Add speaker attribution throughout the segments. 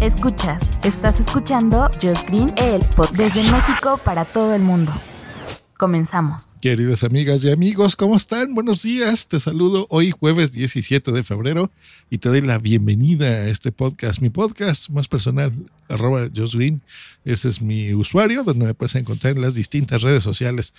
Speaker 1: Escuchas, estás escuchando Just Green, el pod desde México para todo el mundo. Comenzamos.
Speaker 2: Queridas amigas y amigos, ¿cómo están? Buenos días. Te saludo hoy jueves 17 de febrero y te doy la bienvenida a este podcast, mi podcast más personal, arroba Josh Green. Ese es mi usuario donde me puedes encontrar en las distintas redes sociales.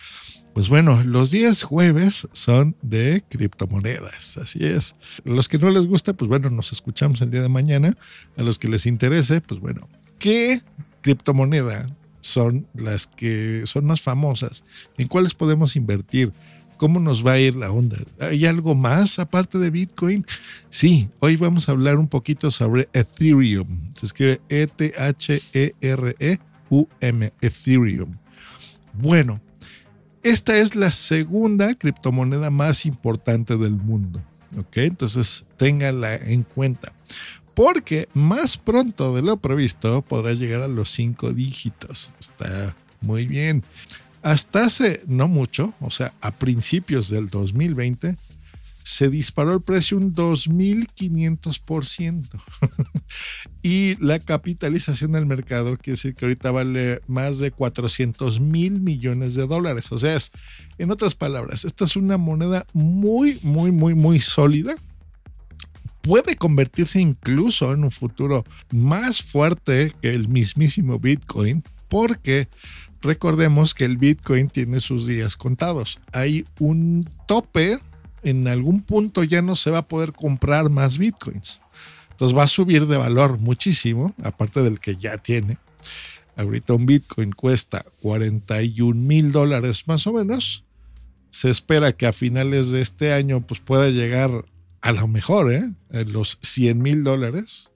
Speaker 2: Pues bueno, los días jueves son de criptomonedas, así es. A los que no les gusta, pues bueno, nos escuchamos el día de mañana. A los que les interese, pues bueno, ¿qué criptomoneda son las que son más famosas? ¿En cuáles podemos invertir? ¿Cómo nos va a ir la onda? ¿Hay algo más aparte de Bitcoin? Sí, hoy vamos a hablar un poquito sobre Ethereum. Se escribe E-T-H-E-R-E-U-M, Ethereum. Bueno, esta es la segunda criptomoneda más importante del mundo. ¿Ok? Entonces, téngala en cuenta. Porque más pronto de lo previsto podrá llegar a los cinco dígitos. Está muy bien. Hasta hace no mucho, o sea, a principios del 2020, se disparó el precio un 2.500%. y la capitalización del mercado quiere decir que ahorita vale más de 400 mil millones de dólares. O sea, en otras palabras, esta es una moneda muy, muy, muy, muy sólida. Puede convertirse incluso en un futuro más fuerte que el mismísimo Bitcoin, porque recordemos que el Bitcoin tiene sus días contados. Hay un tope en algún punto ya no se va a poder comprar más bitcoins. Entonces va a subir de valor muchísimo, aparte del que ya tiene. Ahorita un bitcoin cuesta 41 mil dólares más o menos. Se espera que a finales de este año pues pueda llegar a lo mejor, ¿eh? A los 100 mil dólares.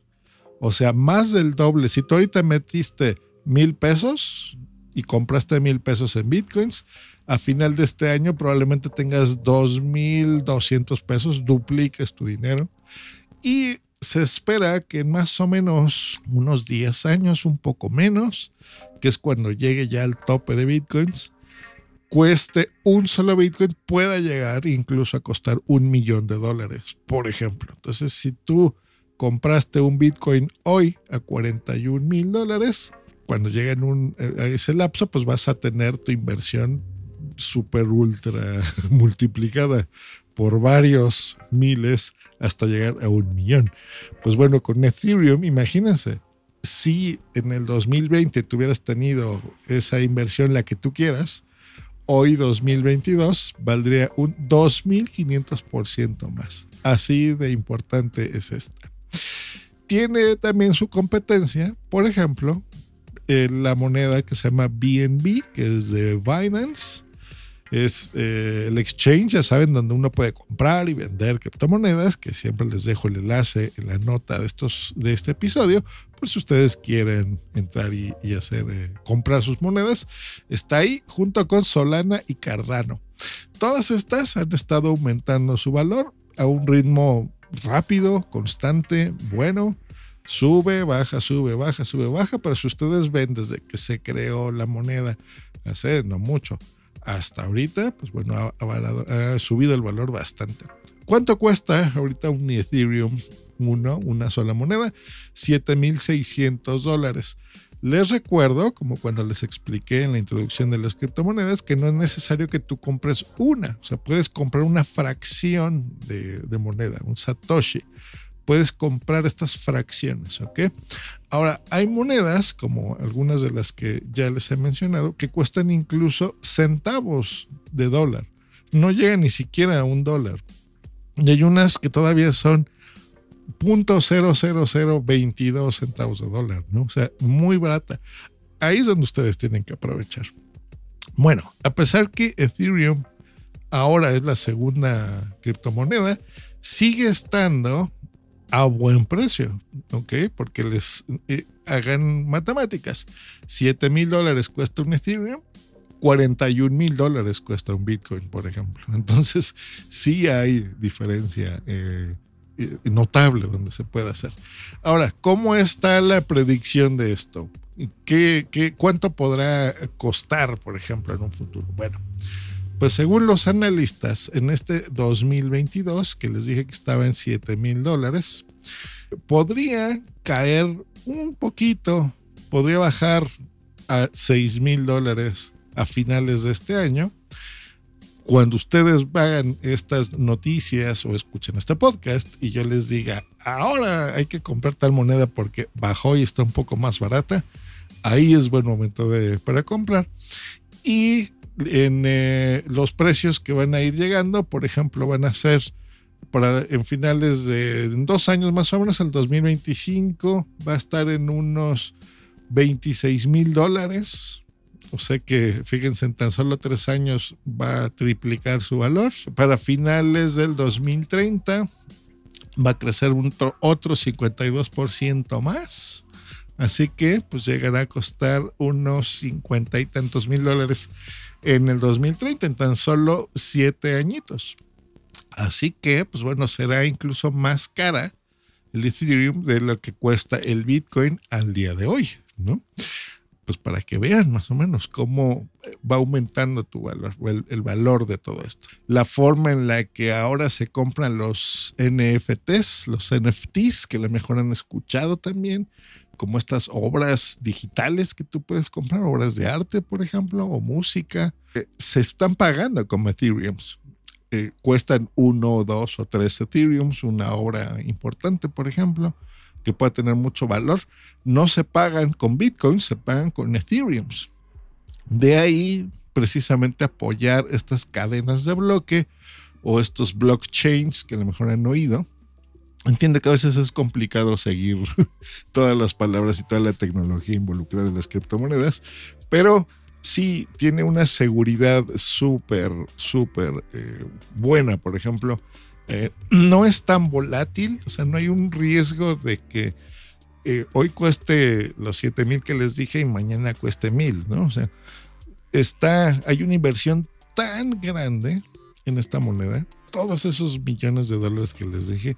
Speaker 2: O sea, más del doble. Si tú ahorita metiste mil pesos y compraste mil pesos en bitcoins, a final de este año probablemente tengas 2.200 pesos, dupliques tu dinero. Y se espera que en más o menos unos 10 años, un poco menos, que es cuando llegue ya al tope de bitcoins, cueste un solo bitcoin, pueda llegar incluso a costar un millón de dólares, por ejemplo. Entonces, si tú compraste un bitcoin hoy a 41 mil dólares, cuando llegue en un, a ese lapso, pues vas a tener tu inversión super ultra multiplicada por varios miles hasta llegar a un millón. Pues bueno, con Ethereum, imagínense, si en el 2020 tuvieras tenido esa inversión la que tú quieras, hoy 2022 valdría un 2500% más. Así de importante es esta. Tiene también su competencia, por ejemplo, eh, la moneda que se llama BNB, que es de Binance es eh, el exchange, ya saben, donde uno puede comprar y vender criptomonedas, que siempre les dejo el enlace en la nota de, estos, de este episodio, por si ustedes quieren entrar y, hacer, eh, comprar sus monedas. Está ahí junto con Solana y Cardano. Todas estas han estado aumentando su valor a un ritmo rápido, constante, bueno. Sube, baja, sube, baja, sube, baja, pero si ustedes ven desde que se creó la moneda, hace no mucho, hasta ahorita, pues bueno, ha, subido el valor bastante. ¿Cuánto cuesta ahorita un Ethereum 1, una sola moneda? 7.600 dólares. Les recuerdo, como cuando les expliqué en la introducción de las criptomonedas, que no es necesario que tú compres una, o sea, puedes comprar una fracción de, de moneda, un Satoshi puedes comprar estas fracciones, ¿ok? Ahora, hay monedas, como algunas de las que ya les he mencionado, que cuestan incluso centavos de dólar. No llegan ni siquiera a un dólar. Y hay unas que todavía son 0.00022 centavos de dólar, ¿no? O sea, muy barata. Ahí es donde ustedes tienen que aprovechar. Bueno, a pesar que Ethereum ahora es la segunda criptomoneda, sigue estando a buen precio, ¿ok? Porque les eh, hagan matemáticas. 7 mil dólares cuesta un Ethereum, 41 mil dólares cuesta un Bitcoin, por ejemplo. Entonces, sí hay diferencia eh, notable donde se puede hacer. Ahora, ¿cómo está la predicción de esto? ¿Qué, qué, cuánto podrá costar, por ejemplo, en un futuro? Bueno, pues según los analistas, en este 2022, que les dije que estaba en 7 mil dólares, podría caer un poquito, podría bajar a 6 mil dólares a finales de este año. Cuando ustedes hagan estas noticias o escuchen este podcast y yo les diga, ahora hay que comprar tal moneda porque bajó y está un poco más barata, ahí es buen momento de, para comprar. Y en eh, los precios que van a ir llegando, por ejemplo, van a ser para en finales de en dos años más o menos, el 2025 va a estar en unos 26 mil dólares. O sea que, fíjense, en tan solo tres años va a triplicar su valor. Para finales del 2030 va a crecer un otro 52% más. Así que, pues llegará a costar unos 50 y tantos mil dólares en el 2030, en tan solo siete añitos. Así que, pues bueno, será incluso más cara el Ethereum de lo que cuesta el Bitcoin al día de hoy, ¿no? Pues para que vean más o menos cómo va aumentando tu valor, el, el valor de todo esto. La forma en la que ahora se compran los NFTs, los NFTs, que a lo mejor han escuchado también, como estas obras digitales que tú puedes comprar, obras de arte, por ejemplo, o música, eh, se están pagando como Ethereums. Eh, cuestan uno, dos o tres Ethereums, una obra importante, por ejemplo, que puede tener mucho valor. No se pagan con Bitcoin, se pagan con Ethereums. De ahí, precisamente, apoyar estas cadenas de bloque o estos blockchains que a lo mejor han oído, Entiende que a veces es complicado seguir todas las palabras y toda la tecnología involucrada en las criptomonedas, pero sí tiene una seguridad súper, súper eh, buena. Por ejemplo, eh, no es tan volátil, o sea, no hay un riesgo de que eh, hoy cueste los 7 mil que les dije y mañana cueste mil, ¿no? O sea, está, hay una inversión tan grande en esta moneda, todos esos millones de dólares que les dije,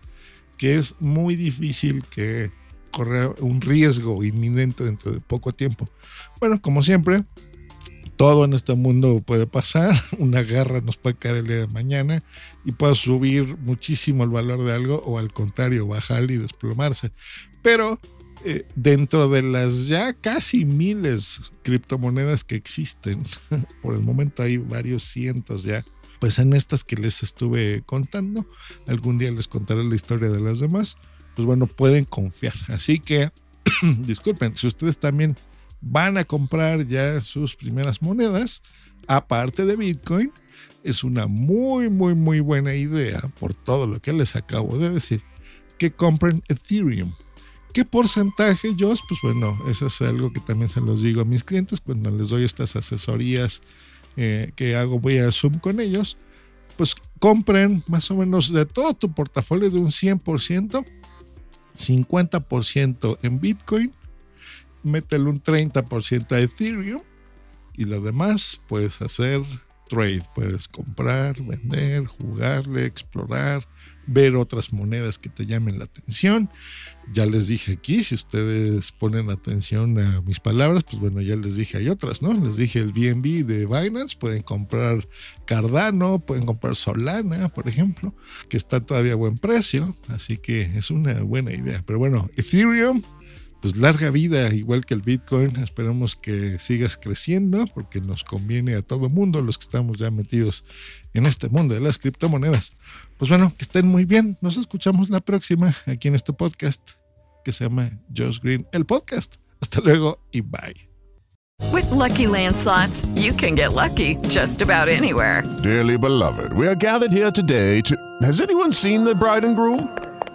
Speaker 2: que es muy difícil que corra un riesgo inminente dentro de poco tiempo. Bueno, como siempre, todo en este mundo puede pasar. Una guerra nos puede caer el día de mañana y puede subir muchísimo el valor de algo o al contrario, bajar y desplomarse. Pero eh, dentro de las ya casi miles criptomonedas que existen, por el momento hay varios cientos ya pues en estas que les estuve contando, algún día les contaré la historia de las demás, pues bueno, pueden confiar. Así que, disculpen, si ustedes también van a comprar ya sus primeras monedas, aparte de Bitcoin, es una muy, muy, muy buena idea, por todo lo que les acabo de decir, que compren Ethereum. ¿Qué porcentaje, yo? Pues bueno, eso es algo que también se los digo a mis clientes cuando les doy estas asesorías eh, que hago, voy a Zoom con ellos, pues compren más o menos de todo tu portafolio de un 100%, 50% en Bitcoin, métele un 30% a Ethereum y lo demás puedes hacer trade, puedes comprar, vender, jugarle, explorar, ver otras monedas que te llamen la atención. Ya les dije aquí, si ustedes ponen atención a mis palabras, pues bueno, ya les dije, hay otras, ¿no? Les dije el BNB de Binance, pueden comprar Cardano, pueden comprar Solana, por ejemplo, que está todavía a buen precio, así que es una buena idea. Pero bueno, Ethereum pues larga vida, igual que el Bitcoin. Esperamos que sigas creciendo porque nos conviene a todo mundo, los que estamos ya metidos en este mundo de las criptomonedas. Pues bueno, que estén muy bien. Nos escuchamos la próxima aquí en este podcast que se llama Josh Green, el podcast. Hasta luego y bye.
Speaker 3: With lucky landslots, you can get lucky just about anywhere.
Speaker 4: Dearly beloved, we are gathered here today to. Has anyone seen the bride and groom?